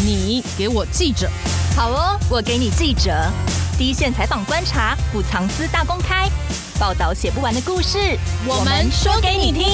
你给我记者，好哦，我给你记者，第一线采访观察，不藏私大公开，报道写不完的故事，我们说给你听。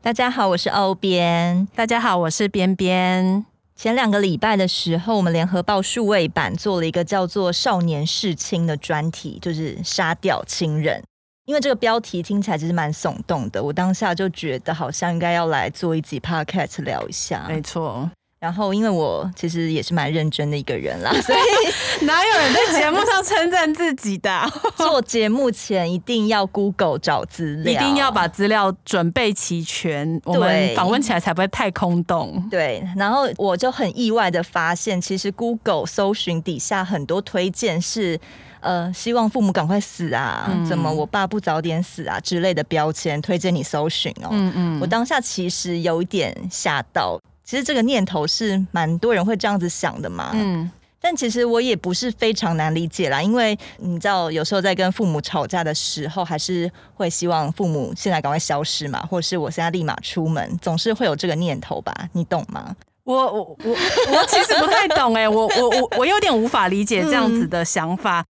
大家好，我是欧编。大家好，我是边边。前两个礼拜的时候，我们联合报数位版做了一个叫做“少年弑亲”的专题，就是杀掉亲人。因为这个标题听起来其实蛮耸动的，我当下就觉得好像应该要来做一集 podcast 聊一下。没错。然后，因为我其实也是蛮认真的一个人啦，所以 哪有人在节目上称赞自己的啊？做节目前一定要 Google 找资料，一定要把资料准备齐全，我们访问起来才不会太空洞。对，然后我就很意外的发现，其实 Google 搜寻底下很多推荐是呃，希望父母赶快死啊，嗯、怎么我爸不早点死啊之类的标签推荐你搜寻哦。嗯嗯，我当下其实有一点吓到。其实这个念头是蛮多人会这样子想的嘛，嗯，但其实我也不是非常难理解啦，因为你知道，有时候在跟父母吵架的时候，还是会希望父母现在赶快消失嘛，或是我现在立马出门，总是会有这个念头吧？你懂吗？我我我我其实不太懂哎、欸，我我我我有点无法理解这样子的想法。嗯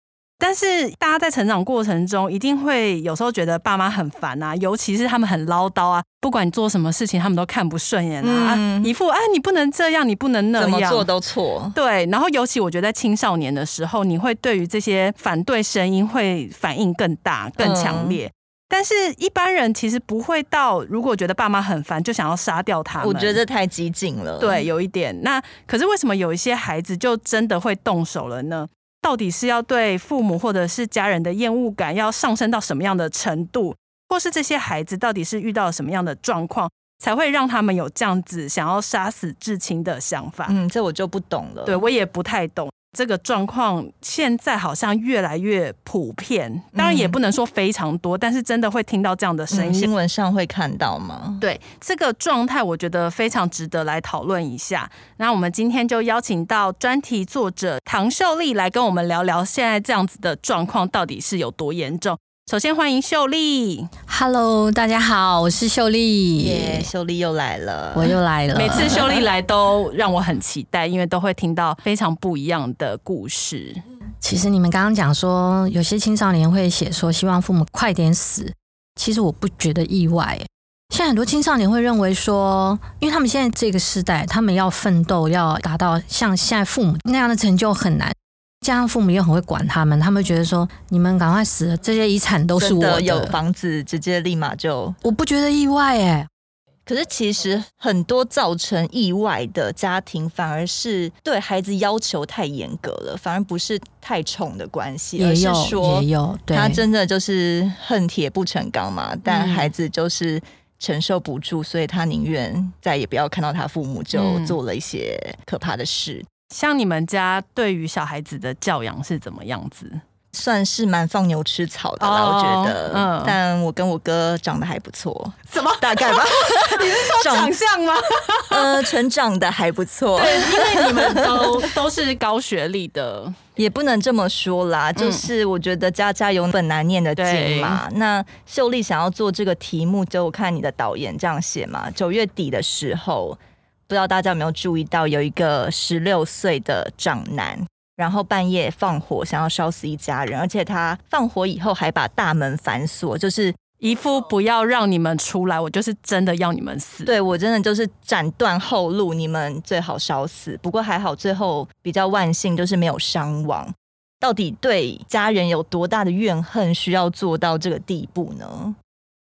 但是大家在成长过程中，一定会有时候觉得爸妈很烦啊，尤其是他们很唠叨啊，不管你做什么事情，他们都看不顺眼啊，嗯、一副啊你不能这样，你不能那样，怎么做都错。对，然后尤其我觉得在青少年的时候，你会对于这些反对声音会反应更大、更强烈。嗯、但是一般人其实不会到，如果觉得爸妈很烦，就想要杀掉他们。我觉得这太激进了。对，有一点。那可是为什么有一些孩子就真的会动手了呢？到底是要对父母或者是家人的厌恶感要上升到什么样的程度，或是这些孩子到底是遇到了什么样的状况，才会让他们有这样子想要杀死至亲的想法？嗯，这我就不懂了。对，我也不太懂。这个状况现在好像越来越普遍，当然也不能说非常多，嗯、但是真的会听到这样的声音。嗯、新闻上会看到吗？对，这个状态，我觉得非常值得来讨论一下。那我们今天就邀请到专题作者唐秀丽来跟我们聊聊，现在这样子的状况到底是有多严重。首先欢迎秀丽，Hello，大家好，我是秀丽，耶，秀丽又来了，我又来了。每次秀丽来都让我很期待，因为都会听到非常不一样的故事。其实你们刚刚讲说，有些青少年会写说希望父母快点死，其实我不觉得意外。现在很多青少年会认为说，因为他们现在这个时代，他们要奋斗，要达到像现在父母那样的成就很难。加上父母又很会管他们，他们觉得说，你们赶快死了，这些遗产都是我的。的有房子直接立马就，我不觉得意外哎。可是其实很多造成意外的家庭，反而是对孩子要求太严格了，反而不是太宠的关系，而是说也有他真的就是恨铁不成钢嘛。但孩子就是承受不住，所以他宁愿再也不要看到他父母，就做了一些可怕的事。像你们家对于小孩子的教养是怎么样子？算是蛮放牛吃草的啦，oh, 我觉得。嗯，但我跟我哥长得还不错。什么？大概吧？你是说长相吗？呃，成长的还不错。对，因为你们都 都是高学历的，也不能这么说啦。就是我觉得家家有本难念的经嘛。对那秀丽想要做这个题目，就看你的导演这样写嘛。九月底的时候。不知道大家有没有注意到，有一个十六岁的长男，然后半夜放火，想要烧死一家人，而且他放火以后还把大门反锁，就是一副不要让你们出来，我就是真的要你们死。对，我真的就是斩断后路，你们最好烧死。不过还好，最后比较万幸，就是没有伤亡。到底对家人有多大的怨恨，需要做到这个地步呢？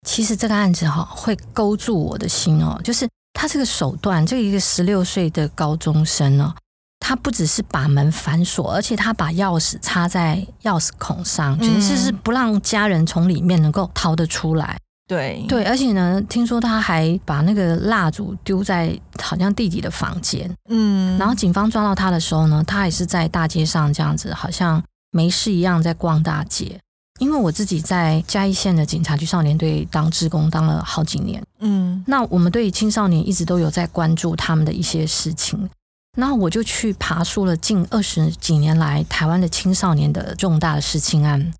其实这个案子哈，会勾住我的心哦，就是。他这个手段，这一个十六岁的高中生呢，他不只是把门反锁，而且他把钥匙插在钥匙孔上，其实是不让家人从里面能够逃得出来。对对，而且呢，听说他还把那个蜡烛丢在好像弟弟的房间。嗯，然后警方抓到他的时候呢，他也是在大街上这样子，好像没事一样在逛大街。因为我自己在嘉义县的警察局少年队当职工当了好几年，嗯，那我们对青少年一直都有在关注他们的一些事情，那我就去爬梳了近二十几年来台湾的青少年的重大的事情案。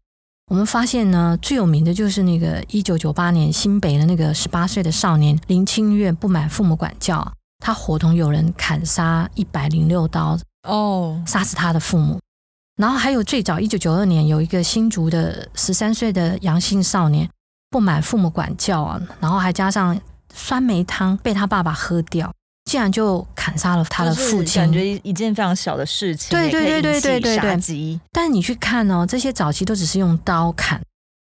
我们发现呢，最有名的就是那个一九九八年新北的那个十八岁的少年林清月不满父母管教，他伙同有人砍杀一百零六刀哦，杀死他的父母。然后还有最早一九九二年，有一个新竹的十三岁的阳性少年，不满父母管教啊，然后还加上酸梅汤被他爸爸喝掉，竟然就砍杀了他的父亲。感觉一件非常小的事情，对对对对对对对。但是你去看哦，这些早期都只是用刀砍，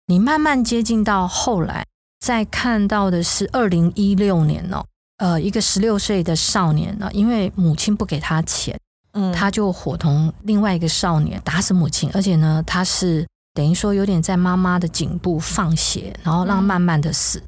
你慢慢接近到后来，再看到的是二零一六年哦，呃，一个十六岁的少年呢，因为母亲不给他钱。嗯，他就伙同另外一个少年打死母亲，而且呢，他是等于说有点在妈妈的颈部放血，然后让慢慢的死。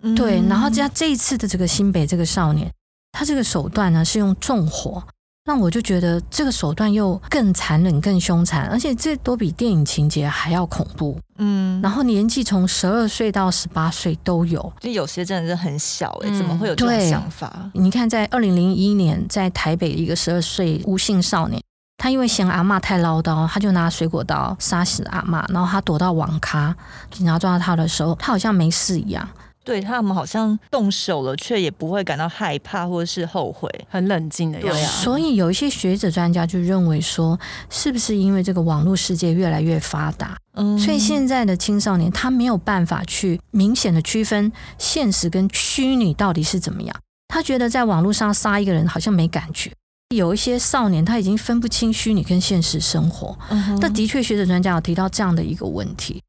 嗯、对，然后加这一次的这个新北这个少年，他这个手段呢是用纵火。那我就觉得这个手段又更残忍、更凶残，而且这都比电影情节还要恐怖。嗯，然后年纪从十二岁到十八岁都有，就有些真的是很小哎、欸，怎么会有这种想法？你看，在二零零一年，在台北一个十二岁吴姓少年，他因为嫌阿嬷太唠叨，他就拿水果刀杀死阿嬷，然后他躲到网咖，警察抓到他的时候，他好像没事一样。对，他们好像动手了，却也不会感到害怕或者是后悔，很冷静的样子。所以有一些学者专家就认为说，是不是因为这个网络世界越来越发达，嗯，所以现在的青少年他没有办法去明显的区分现实跟虚拟到底是怎么样？他觉得在网络上杀一个人好像没感觉。有一些少年他已经分不清虚拟跟现实生活，嗯，但的确学者专家有提到这样的一个问题。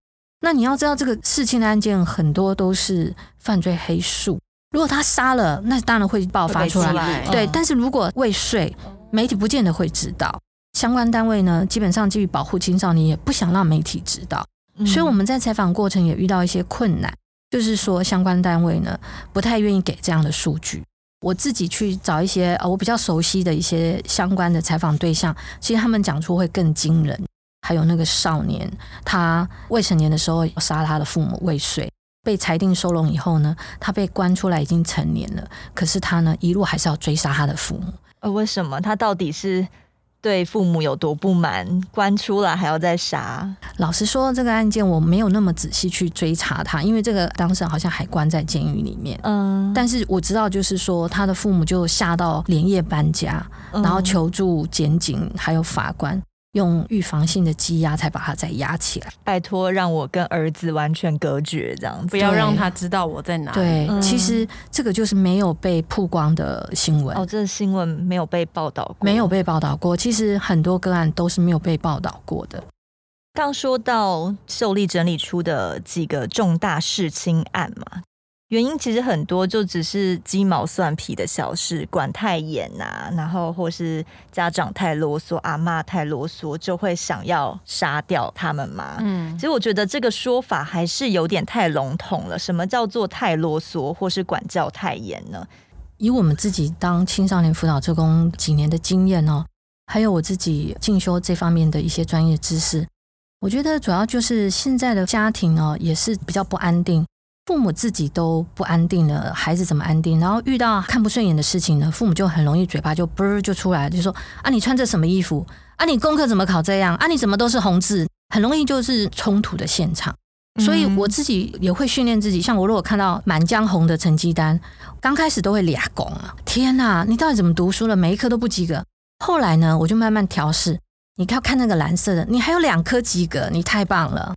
那你要知道，这个事情的案件很多都是犯罪黑数。如果他杀了，那当然会爆发出来。来对、嗯，但是如果未遂，媒体不见得会知道。相关单位呢，基本上基于保护青少年，也不想让媒体知道。所以我们在采访过程也遇到一些困难，就是说相关单位呢不太愿意给这样的数据。我自己去找一些呃我比较熟悉的一些相关的采访对象，其实他们讲出会更惊人。还有那个少年，他未成年的时候杀了他的父母未遂，被裁定收容以后呢，他被关出来已经成年了，可是他呢一路还是要追杀他的父母。呃，为什么？他到底是对父母有多不满？关出来还要再杀？老实说，这个案件我没有那么仔细去追查他，因为这个当事人好像还关在监狱里面。嗯，但是我知道，就是说他的父母就吓到连夜搬家，然后求助检警还有法官。用预防性的积压才把它再压起来。拜托，让我跟儿子完全隔绝，这样子，不要让他知道我在哪里。对、嗯，其实这个就是没有被曝光的新闻。哦，这个新闻没有被报道过，没有被报道过。其实很多个案都是没有被报道过的。刚说到秀丽整理出的几个重大弑亲案嘛。原因其实很多，就只是鸡毛蒜皮的小事，管太严呐、啊，然后或是家长太啰嗦，阿妈太啰嗦，就会想要杀掉他们嘛。嗯，其实我觉得这个说法还是有点太笼统了。什么叫做太啰嗦，或是管教太严呢？以我们自己当青少年辅导职工几年的经验哦，还有我自己进修这方面的一些专业知识，我觉得主要就是现在的家庭哦，也是比较不安定。父母自己都不安定了，孩子怎么安定？然后遇到看不顺眼的事情呢，父母就很容易嘴巴就啵就出来，就说啊，你穿这什么衣服？啊，你功课怎么考这样？啊，你怎么都是红字？很容易就是冲突的现场。所以我自己也会训练自己，像我如果看到《满江红》的成绩单，刚开始都会俩拱啊，天哪，你到底怎么读书了？每一科都不及格。后来呢，我就慢慢调试。你看看那个蓝色的，你还有两科及格，你太棒了。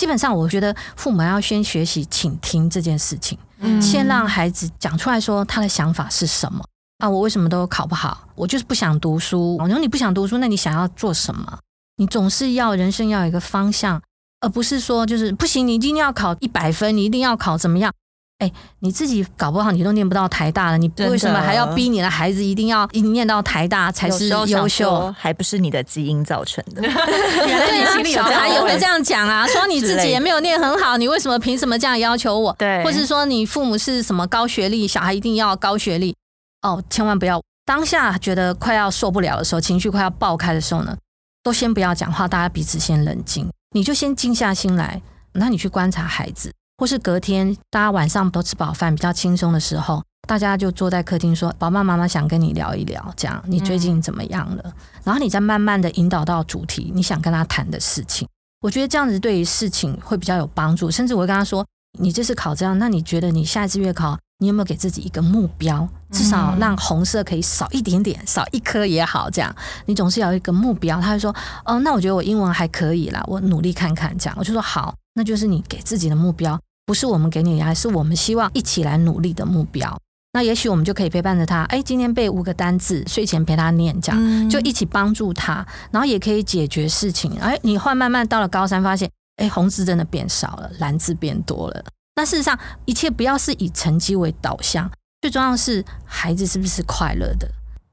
基本上，我觉得父母要先学习倾听这件事情，嗯，先让孩子讲出来说他的想法是什么啊？我为什么都考不好？我就是不想读书。然后你不想读书，那你想要做什么？你总是要人生要有一个方向，而不是说就是不行，你一定要考一百分，你一定要考怎么样？哎，你自己搞不好你都念不到台大了，你为什么还要逼你的孩子一定要一念到台大才是优秀？还不是你的基因造成的？对啊，小孩也会这样讲啊，说你自己也没有念很好，你为什么凭什么这样要求我？对，或是说你父母是什么高学历，小孩一定要高学历？哦，千万不要当下觉得快要受不了的时候，情绪快要爆开的时候呢，都先不要讲话，大家彼此先冷静，你就先静下心来，那你去观察孩子。或是隔天，大家晚上都吃饱饭，比较轻松的时候，大家就坐在客厅说：“爸爸妈妈想跟你聊一聊，这样你最近怎么样了？”。然后你再慢慢的引导到主题，你想跟他谈的事情。我觉得这样子对于事情会比较有帮助。甚至我会跟他说：“你这次考这样，那你觉得你下一次月考你有没有给自己一个目标？至少让红色可以少一点点，少一颗也好。这样，你总是要有一个目标。他就说：“哦，那我觉得我英文还可以啦，我努力看看。”这样，我就说：“好，那就是你给自己的目标，不是我们给你，还是我们希望一起来努力的目标。那也许我们就可以陪伴着他。哎，今天背五个单字，睡前陪他念，这样就一起帮助他，然后也可以解决事情。哎，你换慢慢到了高三，发现哎，红字真的变少了，蓝字变多了。那事实上，一切不要是以成绩为导向。”最重要的是孩子是不是快乐的？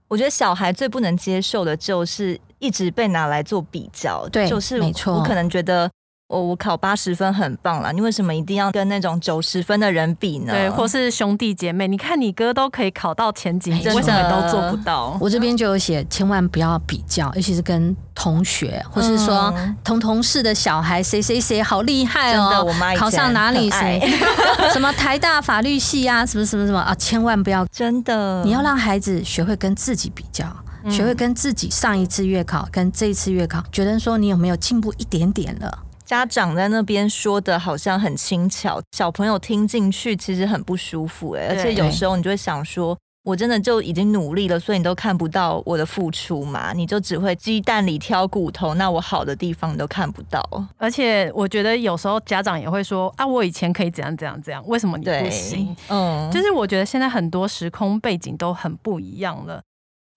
我觉得小孩最不能接受的就是一直被拿来做比较，对，就是没错。我可能觉得。我我考八十分很棒了，你为什么一定要跟那种九十分的人比呢？对，或是兄弟姐妹，你看你哥都可以考到前几名，为什么都做不到？我这边就有写，千万不要比较，尤其是跟同学，或是说同同事的小孩，谁谁谁好厉害哦，真的，我妈考上哪里谁，什么台大法律系啊，什么什么什么啊，千万不要，真的，你要让孩子学会跟自己比较，学会跟自己上一次月考跟这一次月考，觉得说你有没有进步一点点了。家长在那边说的好像很轻巧，小朋友听进去其实很不舒服哎，而且有时候你就会想说，我真的就已经努力了，所以你都看不到我的付出嘛？你就只会鸡蛋里挑骨头，那我好的地方你都看不到。而且我觉得有时候家长也会说啊，我以前可以怎样怎样怎样，为什么你不行？嗯，就是我觉得现在很多时空背景都很不一样了。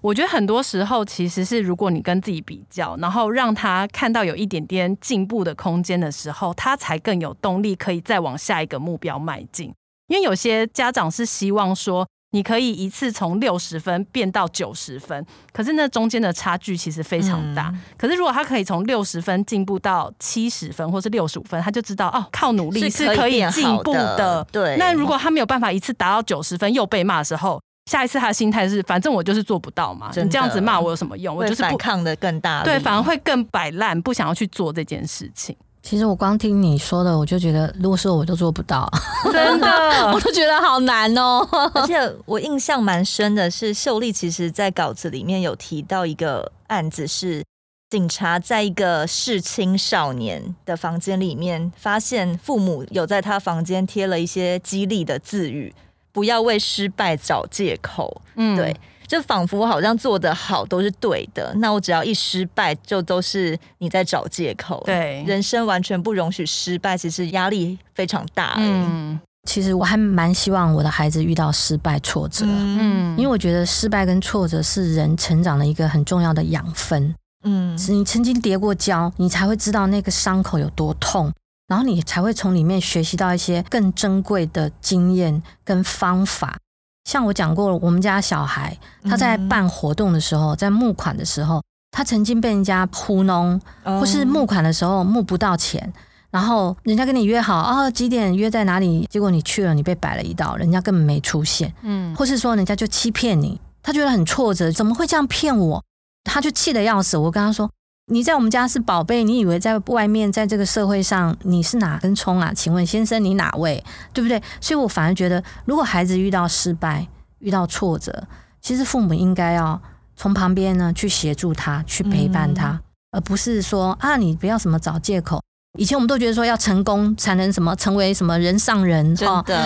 我觉得很多时候其实是，如果你跟自己比较，然后让他看到有一点点进步的空间的时候，他才更有动力可以再往下一个目标迈进。因为有些家长是希望说，你可以一次从六十分变到九十分，可是那中间的差距其实非常大。嗯、可是如果他可以从六十分进步到七十分，或是六十五分，他就知道哦，靠努力是可以进步的。的对。那如果他没有办法一次达到九十分，又被骂的时候。下一次他的心态是，反正我就是做不到嘛，你这样子骂我有什么用？我就是反抗的更大，对，反而会更摆烂，不想要去做这件事情。其实我光听你说的，我就觉得，如果是我都做不到，真的，我都觉得好难哦。而且我印象蛮深的是，秀丽其实在稿子里面有提到一个案子，是警察在一个市青少年的房间里面，发现父母有在他房间贴了一些激励的字语。不要为失败找借口，嗯，对，就仿佛好像做得好都是对的，那我只要一失败，就都是你在找借口。对，人生完全不容许失败，其实压力非常大。嗯，其实我还蛮希望我的孩子遇到失败挫折，嗯，因为我觉得失败跟挫折是人成长的一个很重要的养分。嗯，是你曾经跌过跤，你才会知道那个伤口有多痛。然后你才会从里面学习到一些更珍贵的经验跟方法。像我讲过，我们家小孩他在办活动的时候，在募款的时候，他曾经被人家糊弄，或是募款的时候募不到钱，然后人家跟你约好啊几点约在哪里，结果你去了，你被摆了一道，人家根本没出现。嗯，或是说人家就欺骗你，他觉得很挫折，怎么会这样骗我？他就气得要死。我跟他说。你在我们家是宝贝，你以为在外面，在这个社会上你是哪根葱啊？请问先生，你哪位？对不对？所以我反而觉得，如果孩子遇到失败、遇到挫折，其实父母应该要从旁边呢去协助他，去陪伴他，嗯、而不是说啊，你不要什么找借口。以前我们都觉得说要成功才能什么成为什么人上人，真的。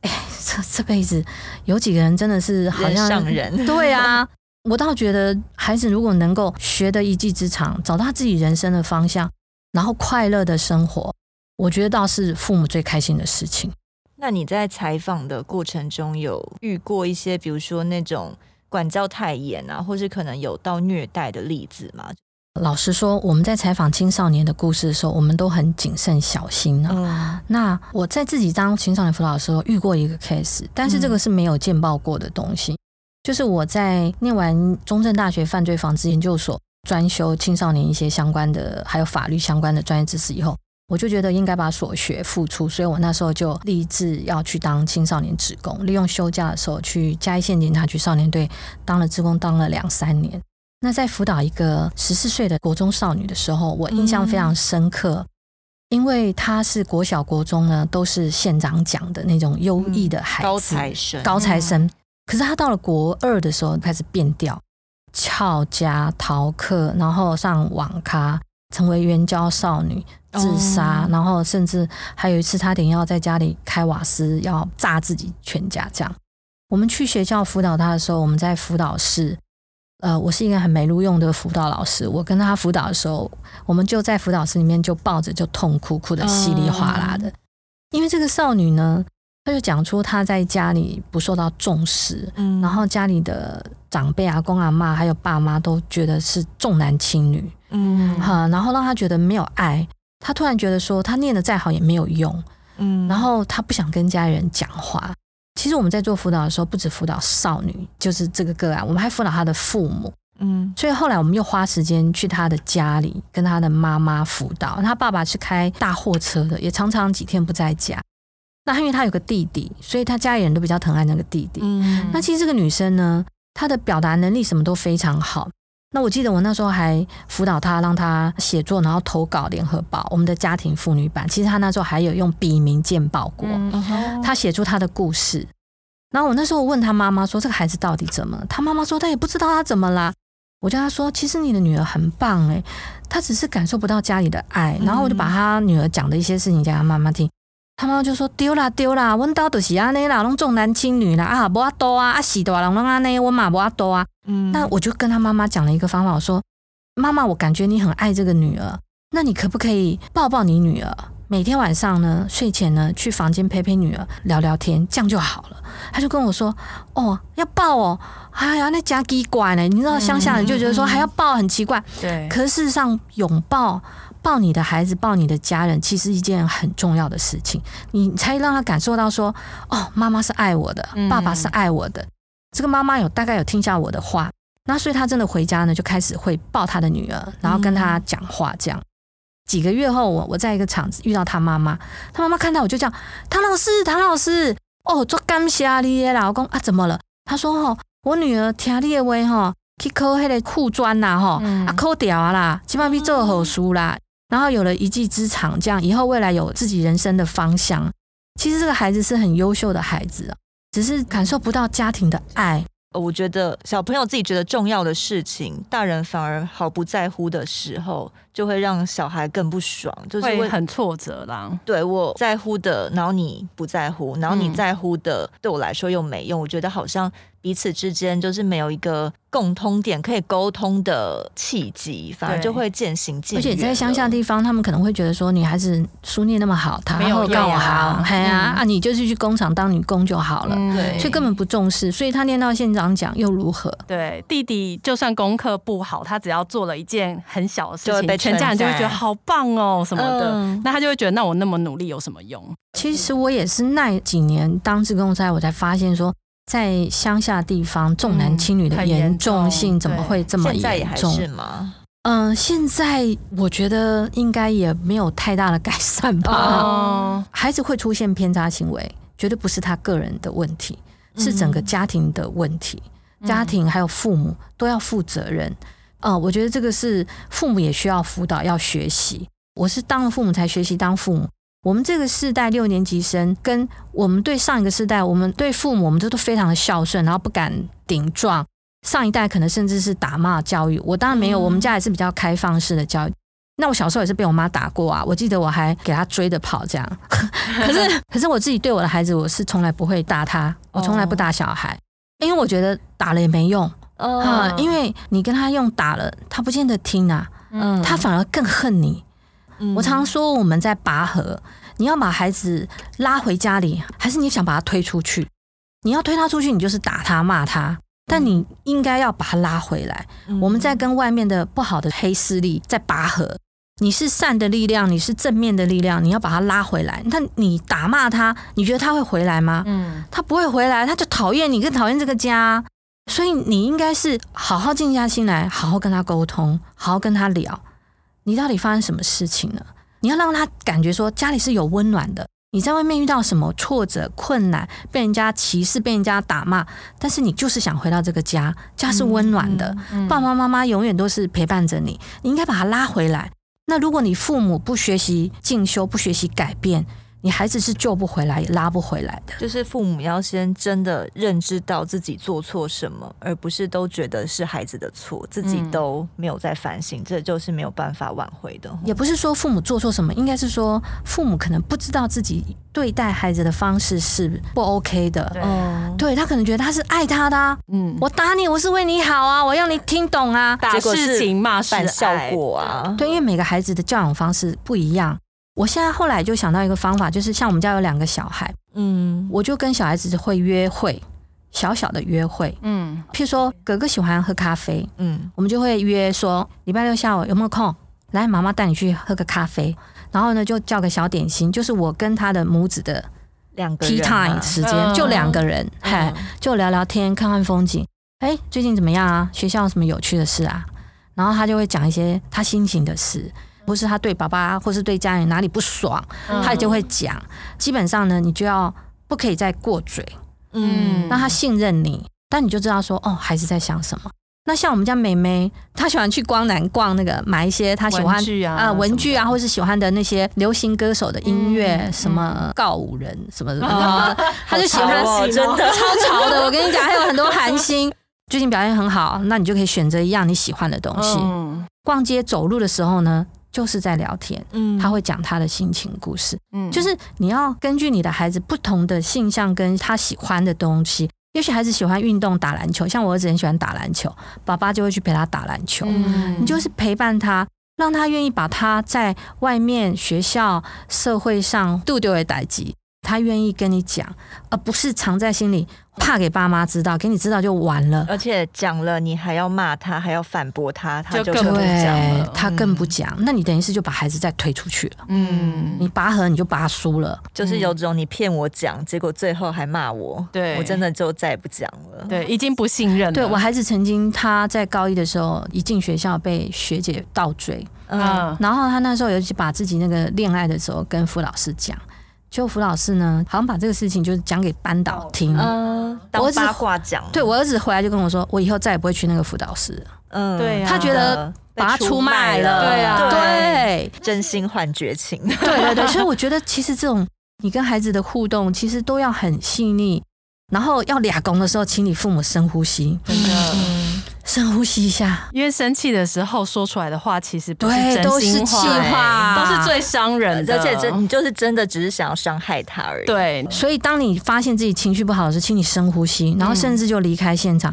哎，这这辈子有几个人真的是好像人上人？对啊。我倒觉得，孩子如果能够学得一技之长，找到他自己人生的方向，然后快乐的生活，我觉得倒是父母最开心的事情。那你在采访的过程中有遇过一些，比如说那种管教太严啊，或是可能有到虐待的例子吗？老实说，我们在采访青少年的故事的时候，我们都很谨慎小心呢、啊。嗯、那我在自己当青少年辅导的时候遇过一个 case，但是这个是没有见报过的东西。就是我在念完中正大学犯罪防治研究所专修青少年一些相关的，还有法律相关的专业知识以后，我就觉得应该把所学付出，所以我那时候就立志要去当青少年职工，利用休假的时候去嘉义县警察局少年队当了职工，当了两三年。那在辅导一个十四岁的国中少女的时候，我印象非常深刻，因为她是国小国中呢都是县长奖的那种优异的孩子，高材生，高材生。可是他到了国二的时候开始变调，翘家逃课，然后上网咖，成为援交少女，自杀，然后甚至还有一次差点要在家里开瓦斯，要炸自己全家这样。我们去学校辅导他的时候，我们在辅导室，呃，我是一个很没录用的辅导老师，我跟他辅导的时候，我们就在辅导室里面就抱着就痛哭，哭的稀里哗啦的，因为这个少女呢，她就讲出他在家里不受到重视，嗯，然后家里的长辈阿公阿妈还有爸妈都觉得是重男轻女，嗯，哈，然后让他觉得没有爱。他突然觉得说，他念的再好也没有用，嗯，然后他不想跟家人讲话。其实我们在做辅导的时候，不止辅导少女，就是这个个案，我们还辅导他的父母，嗯，所以后来我们又花时间去他的家里，跟他的妈妈辅导。他爸爸是开大货车的，也常常几天不在家。那因为他有个弟弟，所以他家里人都比较疼爱那个弟弟。嗯，那其实这个女生呢，她的表达能力什么都非常好。那我记得我那时候还辅导她，让她写作，然后投稿联合报，我们的家庭妇女版。其实她那时候还有用笔名见报过，她写出她的故事。然后我那时候问她妈妈说：“这个孩子到底怎么？”她妈妈说：“她也不知道她怎么啦。”我叫她说：“其实你的女儿很棒诶，她只是感受不到家里的爱。”然后我就把她女儿讲的一些事情讲给他妈妈听。他妈妈就说：“丢啦丢啦，阮家就是安尼啦，拢重男轻女啦啊，无阿多啊，啊是的啊，拢安尼，我嘛无阿多啊。”嗯，那我就跟他妈妈讲了一个方法，我说：“妈妈，我感觉你很爱这个女儿，那你可不可以抱抱你女儿？每天晚上呢，睡前呢，去房间陪陪女儿，聊聊天，这样就好了。”他就跟我说：“哦，要抱哦，哎呀，那家奇怪呢？你知道乡下人就觉得说还要抱很奇怪，对。可是事实上，拥抱。”抱你的孩子，抱你的家人，其实一件很重要的事情，你才让他感受到说，哦，妈妈是爱我的，爸爸是爱我的。嗯、这个妈妈有大概有听下我的话，那所以他真的回家呢，就开始会抱他的女儿，然后跟他讲话。这样、嗯、几个月后，我我在一个场子遇到他妈妈，他妈妈看到我就叫唐老师，唐老师，哦，做感谢你的老公啊，怎么了？他说，哦，我女儿听你的话，吼，去考那个护专呐，哈，啊，考掉啦，起码比做好书啦。然后有了一技之长，这样以后未来有自己人生的方向。其实这个孩子是很优秀的孩子，只是感受不到家庭的爱。我觉得小朋友自己觉得重要的事情，大人反而毫不在乎的时候，就会让小孩更不爽，就是会，会很挫折啦。对，我在乎的，然后你不在乎，然后你在乎的，对我来说又没用。我觉得好像。彼此之间就是没有一个共通点可以沟通的契机，反而就会渐行渐远。而且在乡下地方，他们可能会觉得说，女孩子书念那么好，他没有告我好，哎呀啊，你就是去工厂当女工就好了，对，所以根本不重视。所以他念到县长奖又如何？对，弟弟就算功课不好，他只要做了一件很小的事情，全家人就会觉得好棒哦什么的，那他就会觉得，那我那么努力有什么用？其实我也是那几年当志工在，我才发现说。在乡下地方，重男轻女的严重性怎么会这么严重？现在是吗？嗯，现在我觉得应该也没有太大的改善吧。哦，孩子会出现偏差行为，绝对不是他个人的问题，是整个家庭的问题。家庭还有父母都要负责任。嗯，我觉得这个是父母也需要辅导，要学习。我是当了父母才学习当父母。我们这个世代六年级生，跟我们对上一个世代，我们对父母，我们都都非常的孝顺，然后不敢顶撞。上一代可能甚至是打骂教育，我当然没有，我们家也是比较开放式的教育。那我小时候也是被我妈打过啊，我记得我还给她追着跑这样。可是，可是我自己对我的孩子，我是从来不会打他，我从来不打小孩，因为我觉得打了也没用啊，因为你跟他用打了，他不见得听啊，嗯，他反而更恨你。我常说我们在拔河，你要把孩子拉回家里，还是你想把他推出去？你要推他出去，你就是打他骂他，但你应该要把他拉回来。我们在跟外面的不好的黑势力在拔河，你是善的力量，你是正面的力量，你要把他拉回来。但你打骂他，你觉得他会回来吗？嗯，他不会回来，他就讨厌你，更讨厌这个家。所以你应该是好好静下心来，好好跟他沟通，好好跟他聊。你到底发生什么事情了？你要让他感觉说家里是有温暖的。你在外面遇到什么挫折、困难，被人家歧视、被人家打骂，但是你就是想回到这个家，家是温暖的，嗯嗯、爸爸妈妈永远都是陪伴着你。你应该把他拉回来。那如果你父母不学习进修、不学习改变，你孩子是救不回来、也拉不回来的。就是父母要先真的认知到自己做错什么，而不是都觉得是孩子的错，自己都没有在反省，嗯、这就是没有办法挽回的。也不是说父母做错什么，应该是说父母可能不知道自己对待孩子的方式是不 OK 的。对，对他可能觉得他是爱他的、啊，嗯，我打你，我是为你好啊，我要你听懂啊，打是情骂是效果啊。对，因为每个孩子的教养方式不一样。我现在后来就想到一个方法，就是像我们家有两个小孩，嗯，我就跟小孩子会约会，小小的约会，嗯，譬如说哥哥喜欢喝咖啡，嗯，我们就会约说礼拜六下午有没有空，来妈妈带你去喝个咖啡，然后呢就叫个小点心，就是我跟他的母子的两个 tea time 时间，就两个人，嗨，就聊聊天，看看风景，哎，最近怎么样啊？学校有什么有趣的事啊？然后他就会讲一些他心情的事。不是他对爸爸或是对家人哪里不爽，他也就会讲。基本上呢，你就要不可以再过嘴，嗯，让他信任你。但你就知道说，哦，孩子在想什么。那像我们家妹妹，她喜欢去光南逛那个，买一些她喜欢啊文具啊，或是喜欢的那些流行歌手的音乐，什么告五人什么的，她就喜欢，真的超潮的。我跟你讲，还有很多韩星最近表现很好，那你就可以选择一样你喜欢的东西。逛街走路的时候呢，就是在聊天，嗯，他会讲他的心情故事，嗯，就是你要根据你的孩子不同的性向跟他喜欢的东西，也许孩子喜欢运动打篮球，像我儿子很喜欢打篮球，爸爸就会去陪他打篮球，嗯，你就是陪伴他，让他愿意把他在外面学校社会上度丢的代志，他愿意跟你讲，而不是藏在心里。怕给爸妈知道，给你知道就完了。而且讲了，你还要骂他，还要反驳他，他就更不讲了。他更不讲，嗯、那你等于是就把孩子再推出去了。嗯，你拔河你就拔输了，就是有种你骗我讲，结果最后还骂我。对，我真的就再也不讲了。对，已经不信任了。对，我孩子曾经他在高一的时候一进学校被学姐倒追，嗯，然后他那时候尤其把自己那个恋爱的时候跟傅老师讲。就辅导室呢，好像把这个事情就是讲给班导听，嗯，当八卦讲。对，我儿子回来就跟我说，我以后再也不会去那个辅导室。嗯，对，他觉得把他出卖了，对啊，对，真心换绝情。对对对，所以我觉得其实这种你跟孩子的互动，其实都要很细腻。然后要俩拱的时候，请你父母深呼吸，真的，深呼吸一下，因为生气的时候说出来的话，其实不是真心话，都是气话，都是最伤人的，而且真你就是真的只是想要伤害他而已。对，所以当你发现自己情绪不好的时候，请你深呼吸，然后甚至就离开现场。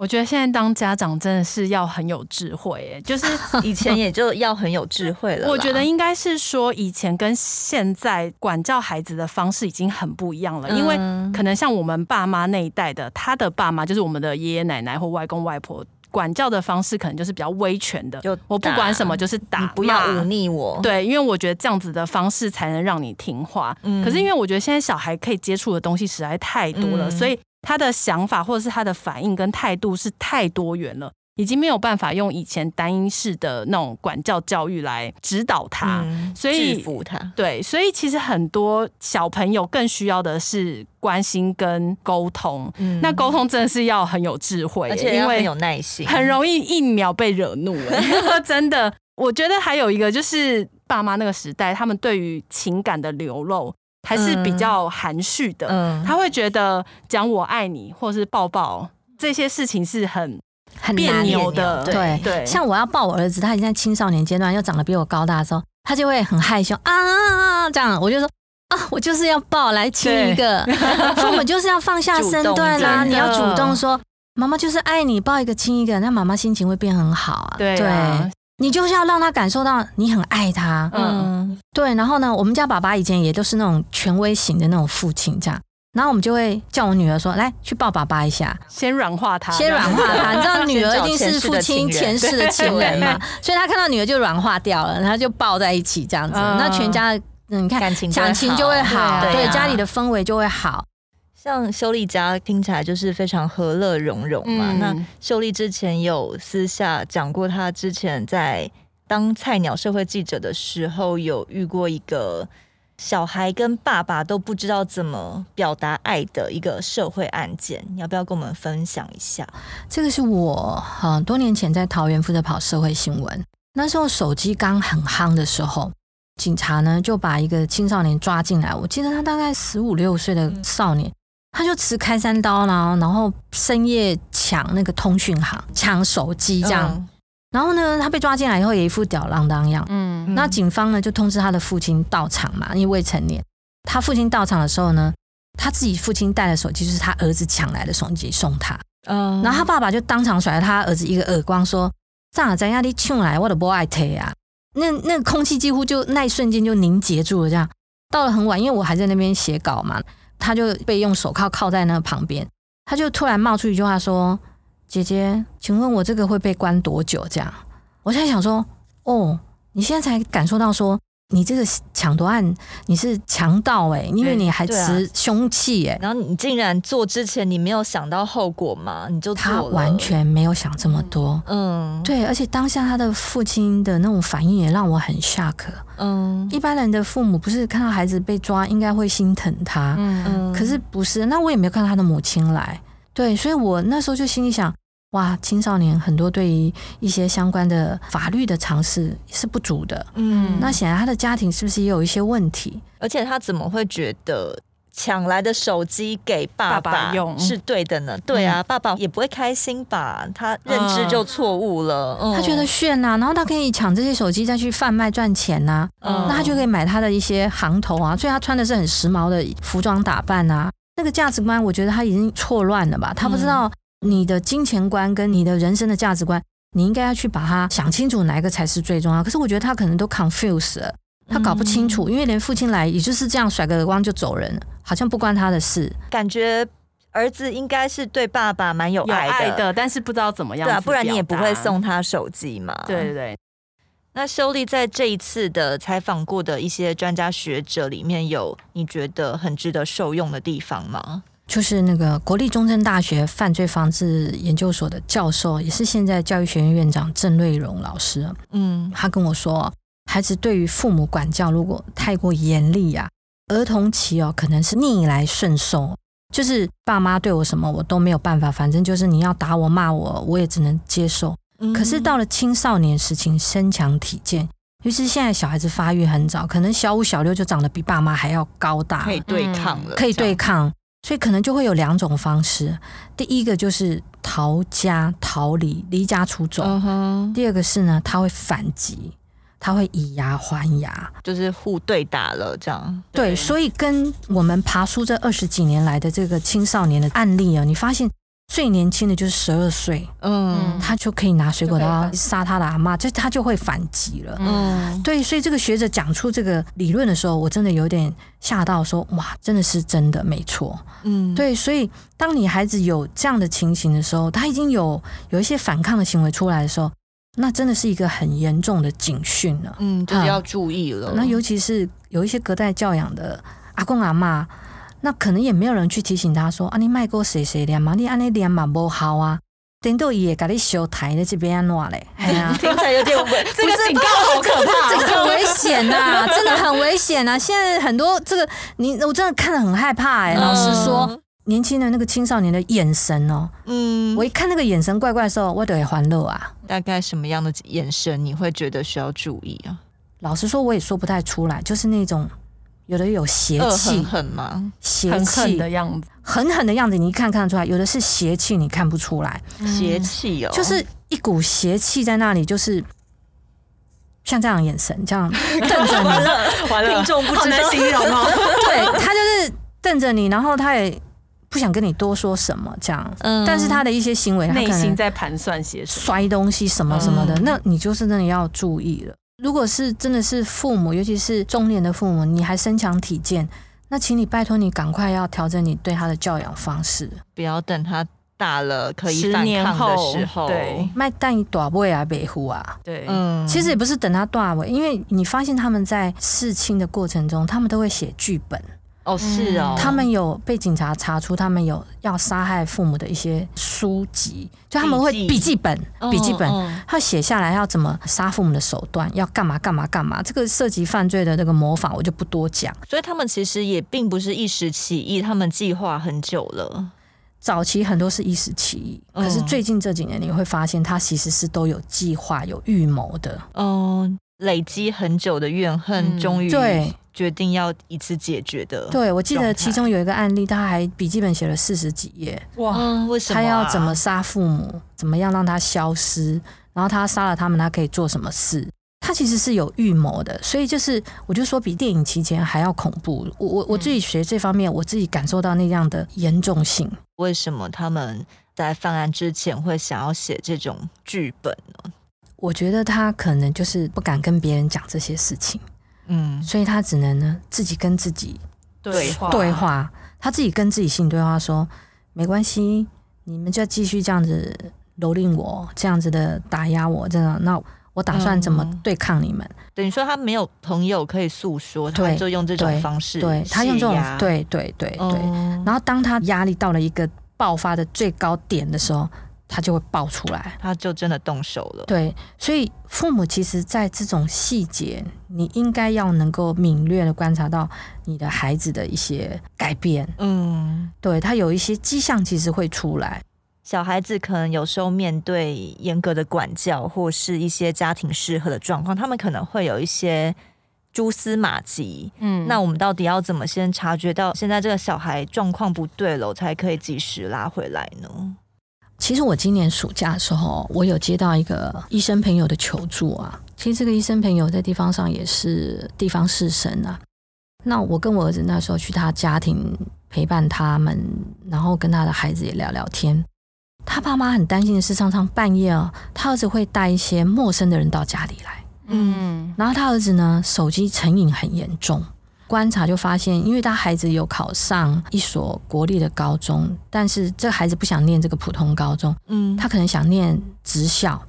我觉得现在当家长真的是要很有智慧，哎，就是 以前也就要很有智慧了。我觉得应该是说，以前跟现在管教孩子的方式已经很不一样了，因为可能像我们爸妈那一代的，他的爸妈就是我们的爷爷奶奶或外公外婆，管教的方式可能就是比较威权的，就我不管什么就是打，不要忤逆我。对，因为我觉得这样子的方式才能让你听话。嗯，可是因为我觉得现在小孩可以接触的东西实在太多了，所以。他的想法或者是他的反应跟态度是太多元了，已经没有办法用以前单一式的那种管教教育来指导他，嗯、所以制服他。对，所以其实很多小朋友更需要的是关心跟沟通。嗯、那沟通真的是要很有智慧，而且要很有耐心，很容易一秒被惹怒。真的，我觉得还有一个就是爸妈那个时代，他们对于情感的流露。还是比较含蓄的，嗯嗯、他会觉得讲我爱你或是抱抱这些事情是很很别扭的。对对，像我要抱我儿子，他已经在青少年阶段，又长得比我高大的时候，他就会很害羞啊，这样我就说啊，我就是要抱来亲一个。父母就是要放下身段啦，你要主动说，妈妈就是爱你，抱一个亲一个，那妈妈心情会变很好啊。对啊。对你就是要让他感受到你很爱他，嗯，对。然后呢，我们家爸爸以前也都是那种权威型的那种父亲，这样。然后我们就会叫我女儿说：“来，去抱爸爸一下，先软化他，先软化他。”你知道女儿一定是父亲前世的情人嘛？所以他看到女儿就软化掉了，然后就抱在一起这样子。那全家，嗯，你看感情感情就会好，对，家里的氛围就会好。像秀丽家听起来就是非常和乐融融嘛。嗯、那秀丽之前有私下讲过，她之前在当菜鸟社会记者的时候，有遇过一个小孩跟爸爸都不知道怎么表达爱的一个社会案件，你要不要跟我们分享一下？这个是我很多年前在桃园负责跑社会新闻，那时候手机刚很夯的时候。警察呢就把一个青少年抓进来，我记得他大概十五六岁的少年，他就持开山刀啦，然后深夜抢那个通讯行，抢手机这样。嗯、然后呢，他被抓进来以后，也一副吊儿郎当样。嗯，那警方呢就通知他的父亲到场嘛，因为未成年。他父亲到场的时候呢，他自己父亲带的手机就是他儿子抢来的手机送他。嗯，然后他爸爸就当场甩了他儿子一个耳光，说：“这样怎样你抢来，我都不爱提啊。”那那个空气几乎就那一瞬间就凝结住了，这样到了很晚，因为我还在那边写稿嘛，他就被用手铐铐在那个旁边，他就突然冒出一句话说：“姐姐，请问我这个会被关多久？”这样，我现在想说：“哦，你现在才感受到说。”你这个抢夺案，你是强盗哎，因为你还持凶器哎、啊，然后你竟然做之前你没有想到后果吗？你就他完全没有想这么多，嗯，对，而且当下他的父亲的那种反应也让我很 shock，嗯，一般人的父母不是看到孩子被抓应该会心疼他，嗯，可是不是，那我也没有看到他的母亲来，对，所以我那时候就心里想。哇，青少年很多对于一些相关的法律的常识是不足的。嗯，那显然他的家庭是不是也有一些问题？而且他怎么会觉得抢来的手机给爸爸用是对的呢？对啊，嗯、爸爸也不会开心吧？他认知就错误了。嗯、他觉得炫呐、啊，然后他可以抢这些手机再去贩卖赚钱呐、啊。嗯，那他就可以买他的一些行头啊，所以他穿的是很时髦的服装打扮啊。那个价值观，我觉得他已经错乱了吧？他不知道。你的金钱观跟你的人生的价值观，你应该要去把它想清楚，哪一个才是最重要。可是我觉得他可能都 confuse 了，他搞不清楚，因为连父亲来也就是这样甩个耳光就走人，好像不关他的事。感觉儿子应该是对爸爸蛮有爱的，爱的，但是不知道怎么样。对啊，不然你也不会送他手机嘛。对对对。那修丽在这一次的采访过的一些专家学者里面有你觉得很值得受用的地方吗？就是那个国立中正大学犯罪防治研究所的教授，也是现在教育学院院长郑瑞荣老师。嗯，他跟我说，孩子对于父母管教如果太过严厉啊，儿童期哦可能是逆来顺受，就是爸妈对我什么我都没有办法，反正就是你要打我骂我，我也只能接受。可是到了青少年时期，身强体健，尤其是现在小孩子发育很早，可能小五小六就长得比爸妈还要高大，可以对抗了，可以对抗。所以可能就会有两种方式，第一个就是逃家、逃离、离家出走；第二个是呢，他会反击，他会以牙还牙，就是互对打了这样。对，对，所以跟我们爬书这二十几年来的这个青少年的案例啊，你发现。最年轻的就是十二岁，嗯，他就可以拿水果刀杀他的阿妈，这他就会反击了，嗯，对，所以这个学者讲出这个理论的时候，我真的有点吓到，说哇，真的是真的，没错，嗯，对，所以当你孩子有这样的情形的时候，他已经有有一些反抗的行为出来的时候，那真的是一个很严重的警讯了，嗯，就是要注意了，那尤其是有一些隔代教养的阿公阿妈。那可能也没有人去提醒他说啊，你卖过谁谁练嘛？你安尼练嘛不好啊，等到也给你修台的这边乱嘞，哎呀，听起来有点危，这个警告好可怕，这个很危险呐、啊，真的很危险呐、啊。现在很多这个你，我真的看得很害怕哎、欸。老实说，嗯、年轻的那个青少年的眼神哦，嗯，我一看那个眼神怪怪的时候，我都会欢乐啊。大概什么样的眼神你会觉得需要注意啊？老实说，我也说不太出来，就是那种。有的有邪气，狠狠吗？邪气狠狠的样子，狠狠的样子，你一看看得出来。有的是邪气，你看不出来。邪气哦，就是一股邪气在那里，就是像这样的眼神，这样 瞪着你。完了，完了，听众不知道形容哦。对，他就是瞪着你，然后他也不想跟你多说什么，这样。嗯。但是他的一些行为，内心在盘算些摔东西什么什么的，嗯、那你就是真的要注意了。如果是真的是父母，尤其是中年的父母，你还身强体健，那请你拜托你赶快要调整你对他的教养方式，不要等他大了可以反抗的时候，对，卖蛋一大尾啊，北湖啊，对，嗯，其实也不是等他大尾，因为你发现他们在侍亲的过程中，他们都会写剧本。哦，是哦，他们有被警察查出，他们有要杀害父母的一些书籍，就他们会笔记本，笔记本，他写下来要怎么杀父母的手段，要干嘛干嘛干嘛。这个涉及犯罪的那个模仿，我就不多讲。所以他们其实也并不是一时起意，他们计划很久了。早期很多是一时起意，可是最近这几年你会发现，他其实是都有计划、有预谋的。嗯。累积很久的怨恨，终于对决定要一次解决的。对，我记得其中有一个案例，他还笔记本写了四十几页。哇，为什么、啊？他要怎么杀父母？怎么样让他消失？然后他杀了他们，他可以做什么事？他其实是有预谋的。所以就是，我就说比电影期间还要恐怖。我我我自己学这方面，我自己感受到那样的严重性。为什么他们在犯案之前会想要写这种剧本呢？我觉得他可能就是不敢跟别人讲这些事情，嗯，所以他只能呢自己跟自己对话，对话，他自己跟自己心对话说，没关系，你们就继续这样子蹂躏我，这样子的打压我，这样，那我打算怎么对抗你们？嗯、等于说他没有朋友可以诉说，他就用这种方式，对，他用这种，对对对对，嗯、然后当他压力到了一个爆发的最高点的时候。他就会爆出来，他就真的动手了。对，所以父母其实，在这种细节，你应该要能够敏锐的观察到你的孩子的一些改变。嗯，对，他有一些迹象，其实会出来。小孩子可能有时候面对严格的管教，或是一些家庭适合的状况，他们可能会有一些蛛丝马迹。嗯，那我们到底要怎么先察觉到现在这个小孩状况不对了，才可以及时拉回来呢？其实我今年暑假的时候，我有接到一个医生朋友的求助啊。其实这个医生朋友在地方上也是地方士绅啊。那我跟我儿子那时候去他家庭陪伴他们，然后跟他的孩子也聊聊天。他爸妈很担心的是，常常半夜啊，他儿子会带一些陌生的人到家里来。嗯，然后他儿子呢，手机成瘾很严重。观察就发现，因为他孩子有考上一所国立的高中，但是这个孩子不想念这个普通高中，嗯，他可能想念职校。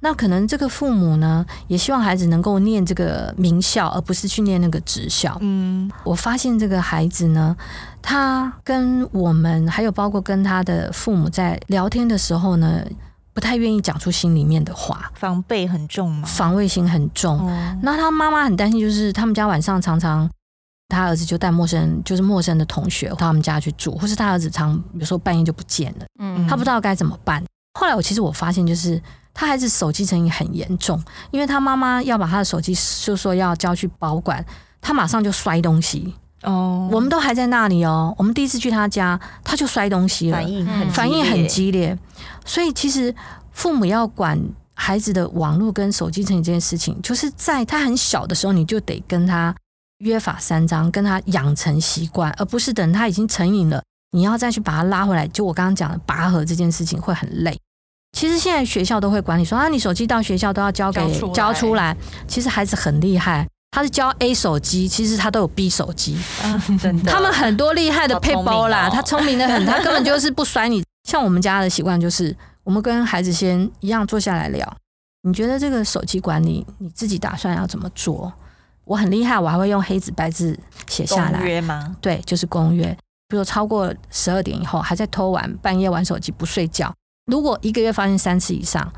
那可能这个父母呢，也希望孩子能够念这个名校，而不是去念那个职校。嗯，我发现这个孩子呢，他跟我们还有包括跟他的父母在聊天的时候呢，不太愿意讲出心里面的话，防备很重嘛，防卫心很重。那他妈妈很担心，就是他们家晚上常常。他儿子就带陌生，就是陌生的同学到他们家去住，或是他儿子常，比如说半夜就不见了，嗯，他不知道该怎么办。后来我其实我发现，就是他孩子手机成瘾很严重，因为他妈妈要把他的手机就说要交去保管，他马上就摔东西。哦，我们都还在那里哦，我们第一次去他家，他就摔东西了，反应很反应很激烈。所以其实父母要管孩子的网络跟手机成瘾这件事情，就是在他很小的时候，你就得跟他。约法三章，跟他养成习惯，而不是等他已经成瘾了，你要再去把他拉回来。就我刚刚讲的拔河这件事情会很累。其实现在学校都会管理说啊，你手机到学校都要交给交出，交出来。其实孩子很厉害，他是交 A 手机，其实他都有 B 手机。啊，真的，他们很多厉害的配包啦，他聪明的很，他 根本就是不甩你。像我们家的习惯就是，我们跟孩子先一样坐下来聊。你觉得这个手机管理，你自己打算要怎么做？我很厉害，我还会用黑纸白字写下来。公约吗？对，就是公约。比如说超过十二点以后还在偷玩，半夜玩手机不睡觉，如果一个月发现三次以上，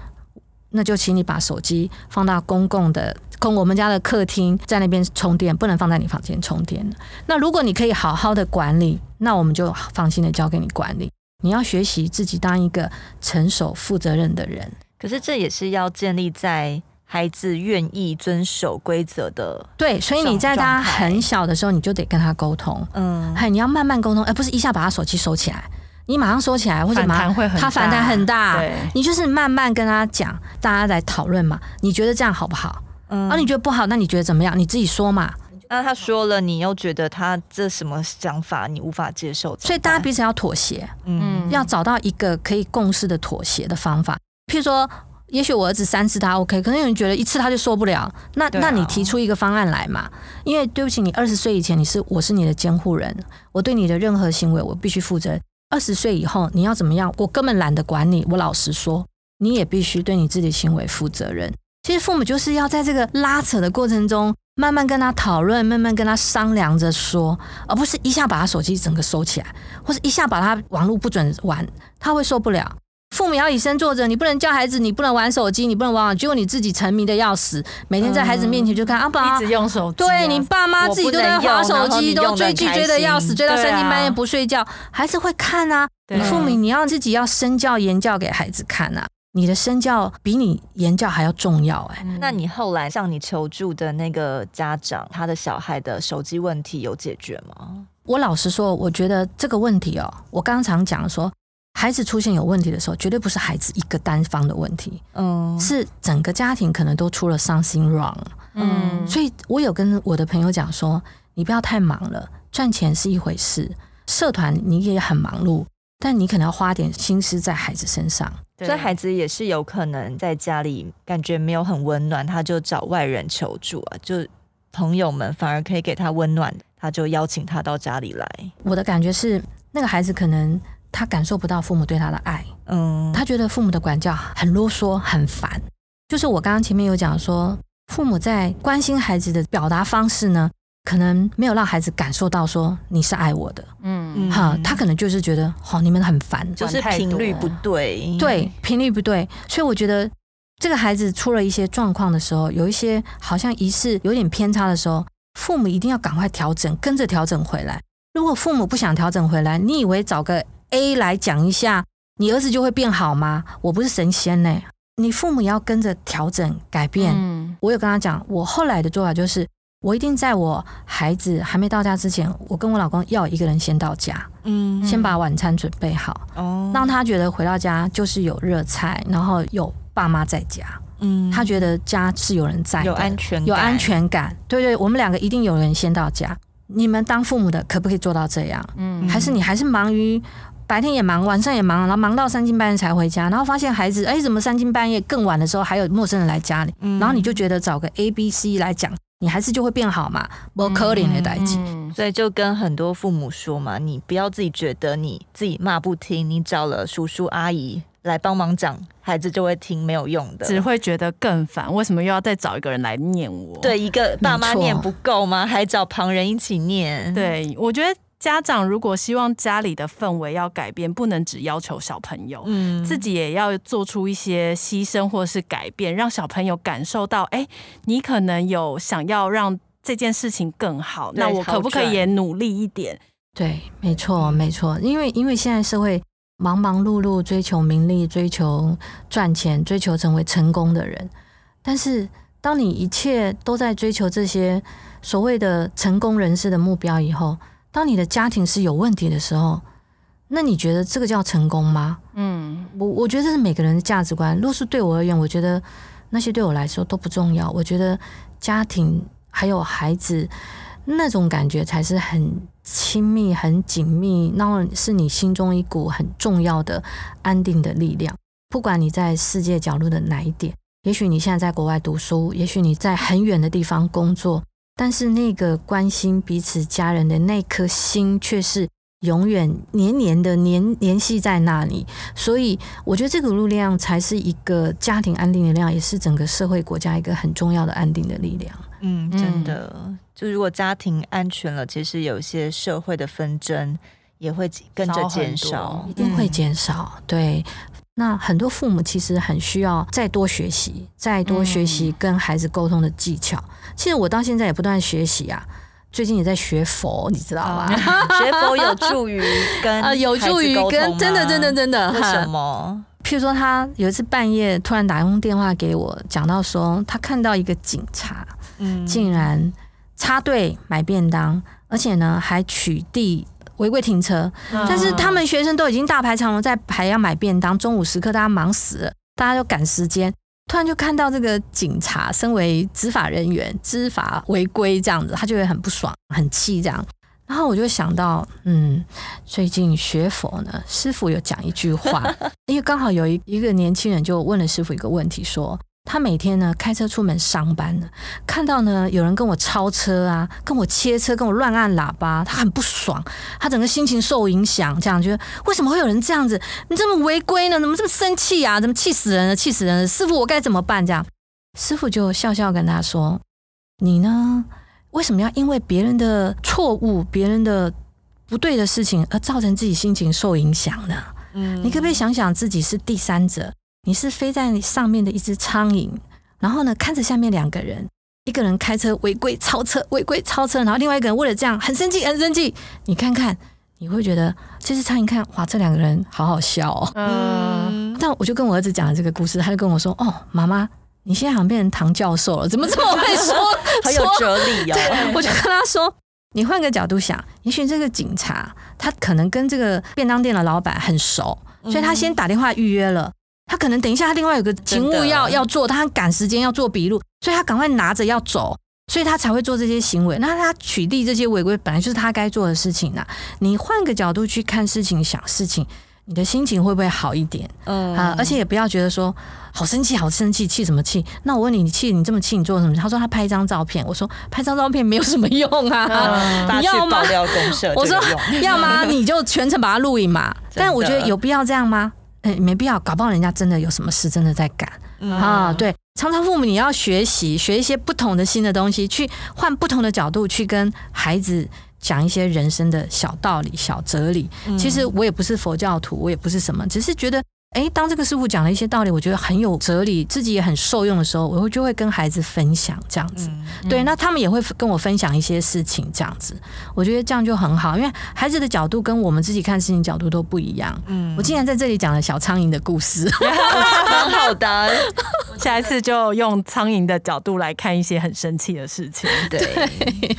那就请你把手机放到公共的，供我们家的客厅，在那边充电，不能放在你房间充电。那如果你可以好好的管理，那我们就放心的交给你管理。你要学习自己当一个成熟、负责任的人。可是这也是要建立在。孩子愿意遵守规则的，对，所以你在他很小的时候，你就得跟他沟通，嗯，还你要慢慢沟通，而不是一下把他手机收起来，你马上收起来，或者马上他反弹很大，对，你就是慢慢跟他讲，大家来讨论嘛，你觉得这样好不好？嗯，啊，你觉得不好，那你觉得怎么样？你自己说嘛。那他说了，你又觉得他这什么想法你无法接受，所以大家彼此要妥协，嗯，要找到一个可以共识的妥协的方法，譬如说。也许我儿子三次他 OK，可能有人觉得一次他就受不了。那那你提出一个方案来嘛？因为对不起，你二十岁以前你是我是你的监护人，我对你的任何行为我必须负责。二十岁以后你要怎么样？我根本懒得管你。我老实说，你也必须对你自己的行为负责任。其实父母就是要在这个拉扯的过程中，慢慢跟他讨论，慢慢跟他商量着说，而不是一下把他手机整个收起来，或者一下把他网络不准玩，他会受不了。父母要以身作则，你不能叫孩子，你不能玩手机，你不能玩，结果你自己沉迷的要死，每天在孩子面前就看啊，爸，一直用手机，对你爸妈自己都在划手机，都追剧追的要死，追到三更半夜不睡觉，孩子会看啊。你父母你要自己要身教言教给孩子看啊，你的身教比你言教还要重要。哎，那你后来向你求助的那个家长，他的小孩的手机问题有解决吗？我老实说，我觉得这个问题哦，我刚常讲说，孩子出现有问题的时候，绝对不是孩子一个单方的问题，嗯，是整个家庭可能都出了 something wrong，嗯，所以我有跟我的朋友讲说，你不要太忙了，赚钱是一回事，社团你也很忙碌，但你可能要花点心思在孩子身上，所以孩子也是有可能在家里感觉没有很温暖，他就找外人求助啊，就朋友们反而可以给他温暖。他就邀请他到家里来。我的感觉是，那个孩子可能他感受不到父母对他的爱，嗯，他觉得父母的管教很啰嗦、很烦。就是我刚刚前面有讲说，父母在关心孩子的表达方式呢，可能没有让孩子感受到说你是爱我的，嗯，哈，他可能就是觉得哦，你们很烦，就是频率不对，对，频率不对。所以我觉得这个孩子出了一些状况的时候，有一些好像仪式有点偏差的时候。父母一定要赶快调整，跟着调整回来。如果父母不想调整回来，你以为找个 A 来讲一下，你儿子就会变好吗？我不是神仙呢。你父母也要跟着调整改变。嗯，我有跟他讲，我后来的做法就是，我一定在我孩子还没到家之前，我跟我老公要一个人先到家，嗯，先把晚餐准备好，哦，让他觉得回到家就是有热菜，然后有爸妈在家。嗯，他觉得家是有人在，有安全感，有安全感。对对，我们两个一定有人先到家。你们当父母的可不可以做到这样？嗯，还是你还是忙于白天也忙，晚上也忙，然后忙到三更半夜才回家，然后发现孩子，哎，怎么三更半夜更晚的时候还有陌生人来家里？嗯，然后你就觉得找个 A、B、C 来讲，你还是就会变好嘛？不可怜的代志。所以就跟很多父母说嘛，你不要自己觉得你自己骂不听，你找了叔叔阿姨。来帮忙讲，孩子就会听，没有用的，只会觉得更烦。为什么又要再找一个人来念我？对，一个爸妈念不够吗？还找旁人一起念？对，我觉得家长如果希望家里的氛围要改变，不能只要求小朋友，嗯，自己也要做出一些牺牲或是改变，让小朋友感受到，哎，你可能有想要让这件事情更好，那我可不可以也努力一点？对，没错，没错，因为因为现在社会。忙忙碌碌，追求名利，追求赚钱，追求成为成功的人。但是，当你一切都在追求这些所谓的成功人士的目标以后，当你的家庭是有问题的时候，那你觉得这个叫成功吗？嗯，我我觉得这是每个人的价值观。若是对我而言，我觉得那些对我来说都不重要。我觉得家庭还有孩子那种感觉才是很。亲密很紧密，那是你心中一股很重要的安定的力量。不管你在世界角落的哪一点，也许你现在在国外读书，也许你在很远的地方工作，但是那个关心彼此家人的那颗心，却是永远黏黏的黏联系在那里。所以，我觉得这个力量才是一个家庭安定的力量，也是整个社会国家一个很重要的安定的力量。嗯，真的。嗯就如果家庭安全了，其实有一些社会的纷争也会跟着减少，少，一定会减少。嗯、对，那很多父母其实很需要再多学习，再多学习跟孩子沟通的技巧。嗯、其实我到现在也不断学习啊，最近也在学佛，你知道吗？学佛有助于跟啊，有助于跟真的真的真的。为什么？譬如说，他有一次半夜突然打通电话给我，讲到说他看到一个警察，嗯，竟然。插队买便当，而且呢还取缔违规停车。但是他们学生都已经大排长龙在排要买便当，中午时刻大家忙死了，大家就赶时间。突然就看到这个警察，身为执法人员知法违规这样子，他就会很不爽、很气这样。然后我就想到，嗯，最近学佛呢，师傅有讲一句话，因为刚好有一一个年轻人就问了师傅一个问题，说。他每天呢开车出门上班呢，看到呢有人跟我超车啊，跟我切车，跟我乱按喇叭，他很不爽，他整个心情受影响，这样觉得为什么会有人这样子？你这么违规呢？怎么这么生气啊？怎么气死人了？气死人了！师傅，我该怎么办？这样，师傅就笑笑跟他说：“你呢，为什么要因为别人的错误、别人的不对的事情而造成自己心情受影响呢？嗯，你可不可以想想自己是第三者？”你是飞在上面的一只苍蝇，然后呢，看着下面两个人，一个人开车违规超车，违规超车，然后另外一个人为了这样很生气，很生气。你看看，你会觉得这只苍蝇看哇，这两个人好好笑哦。嗯，但我就跟我儿子讲了这个故事，他就跟我说：“哦，妈妈，你现在好像变成唐教授了，怎么这么会说？很有哲理哦。”我就跟他说：“你换个角度想，也许这个警察他可能跟这个便当店的老板很熟，所以他先打电话预约了。他可能等一下他另外有个勤务要要做，他赶时间要做笔录，所以他赶快拿着要走。”所以他才会做这些行为。那他取缔这些违规，本来就是他该做的事情呐。你换个角度去看事情、想事情，你的心情会不会好一点？嗯啊，而且也不要觉得说好生气、好生气，气什么气？那我问你，你气你这么气，你做什么？他说他拍一张照片。我说拍张照片没有什么用啊，嗯、你要吗？我说 要吗？你就全程把它录影嘛。但我觉得有必要这样吗？嗯，没必要。搞不好人家真的有什么事，真的在赶、嗯、啊。对。常常父母，你要学习学一些不同的新的东西，去换不同的角度去跟孩子讲一些人生的小道理、小哲理。其实我也不是佛教徒，我也不是什么，只是觉得。哎，当这个师傅讲了一些道理，我觉得很有哲理，自己也很受用的时候，我会就会跟孩子分享这样子。嗯嗯、对，那他们也会跟我分享一些事情，这样子，我觉得这样就很好，因为孩子的角度跟我们自己看事情角度都不一样。嗯，我竟然在这里讲了小苍蝇的故事，蛮好的。下一次就用苍蝇的角度来看一些很生气的事情。对，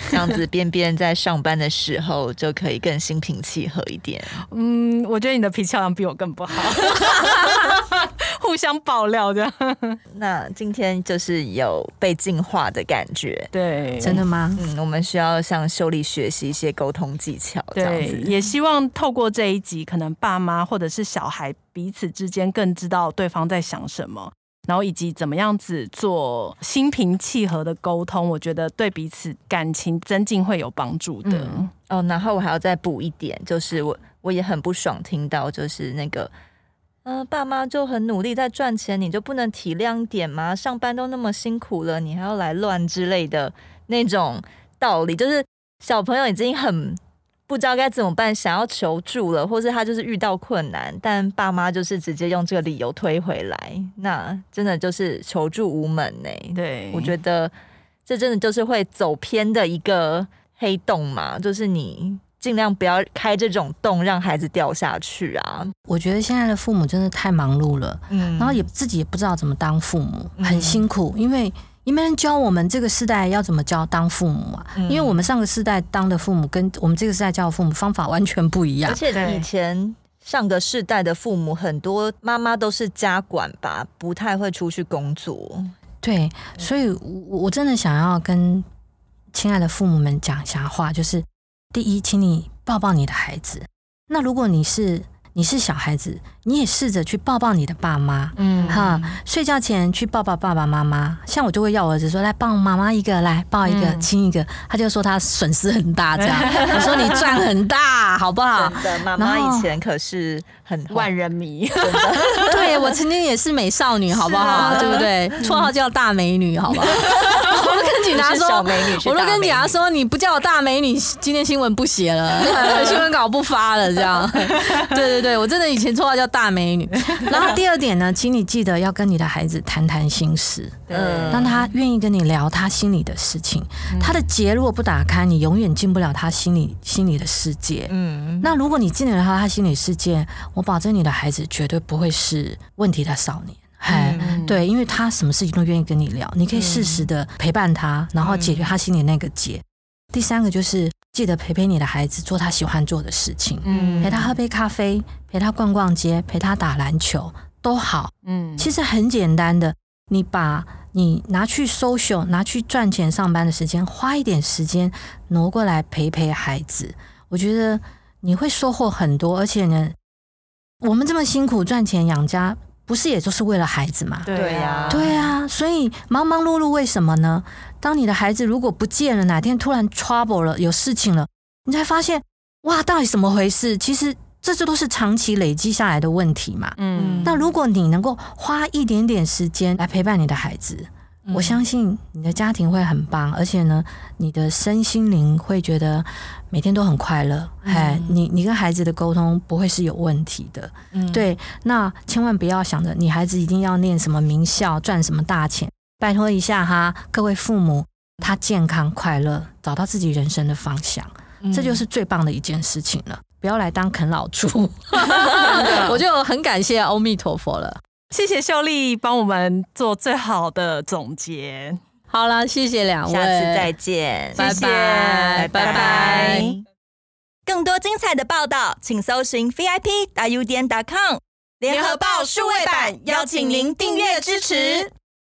这样子边边在上班的时候就可以更心平气和一点。嗯，我觉得你的脾气好像比我更不好。互相爆料这样，那今天就是有被净化的感觉，对，真的吗？嗯，我们需要向秀丽学习一些沟通技巧，这样子。也希望透过这一集，可能爸妈或者是小孩彼此之间更知道对方在想什么，然后以及怎么样子做心平气和的沟通，我觉得对彼此感情增进会有帮助的。嗯。哦，然后我还要再补一点，就是我我也很不爽听到就是那个。嗯、呃，爸妈就很努力在赚钱，你就不能体谅点吗？上班都那么辛苦了，你还要来乱之类的那种道理，就是小朋友已经很不知道该怎么办，想要求助了，或是他就是遇到困难，但爸妈就是直接用这个理由推回来，那真的就是求助无门呢。对，我觉得这真的就是会走偏的一个黑洞嘛，就是你。尽量不要开这种洞，让孩子掉下去啊！我觉得现在的父母真的太忙碌了，嗯，然后也自己也不知道怎么当父母，很辛苦，因为你没人教我们这个世代要怎么教当父母啊。因为我们上个世代当的父母跟我们这个世代教的父母方法完全不一样，而且以前上个世代的父母很多妈妈都是家管吧，不太会出去工作。对，所以我我真的想要跟亲爱的父母们讲一下话，就是。第一，请你抱抱你的孩子。那如果你是你是小孩子，你也试着去抱抱你的爸妈，嗯哈，睡觉前去抱抱爸爸妈妈。像我就会要我儿子说，来抱妈妈一个，来抱一个，亲一个。他就说他损失很大，这样。我说你赚很大，好不好？真的，妈妈以前可是很万人迷。对，我曾经也是美少女，好不好？对不对？绰号叫大美女，好不好？我都跟警察说，我都跟警察说，你不叫我大美女，今天新闻不写了，新闻稿不发了，这样。对对对，我真的以前绰号叫大美女。然后第二点呢，请你记得要跟你的孩子谈谈心事，嗯，让他愿意跟你聊他心里的事情。他的结如果不打开，你永远进不了他心里心里的世界。嗯，那如果你进了他他心里世界，我保证你的孩子绝对不会是问题的少年。哎，对，因为他什么事情都愿意跟你聊，你可以适时的陪伴他，然后解决他心里那个结。第三个就是记得陪陪你的孩子做他喜欢做的事情，嗯，陪他喝杯咖啡，陪他逛逛街，陪他打篮球都好，嗯，其实很简单的，你把你拿去 social，拿去赚钱上班的时间，花一点时间挪过来陪陪孩子，我觉得你会收获很多，而且呢，我们这么辛苦赚钱养家，不是也就是为了孩子嘛？对呀，对呀，所以忙忙碌碌为什么呢？当你的孩子如果不见了，哪天突然 trouble 了，有事情了，你才发现，哇，到底怎么回事？其实这这都是长期累积下来的问题嘛。嗯，那如果你能够花一点点时间来陪伴你的孩子，嗯，我相信你的家庭会很棒，而且呢，你的身心灵会觉得每天都很快乐。哎，嗯，你你跟孩子的沟通不会是有问题的。嗯，对，那千万不要想着你孩子一定要念什么名校，赚什么大钱。拜托一下哈，各位父母，他健康快乐，找到自己人生的方向，嗯、这就是最棒的一件事情了。不要来当啃老族。我就很感谢阿弥陀佛了。谢谢秀丽帮我们做最好的总结。好了，谢谢两位，下次再见，拜拜，拜拜。更多精彩的报道，请搜寻 VIP 大 U 点 com 联合报数位版，邀请您订阅支持。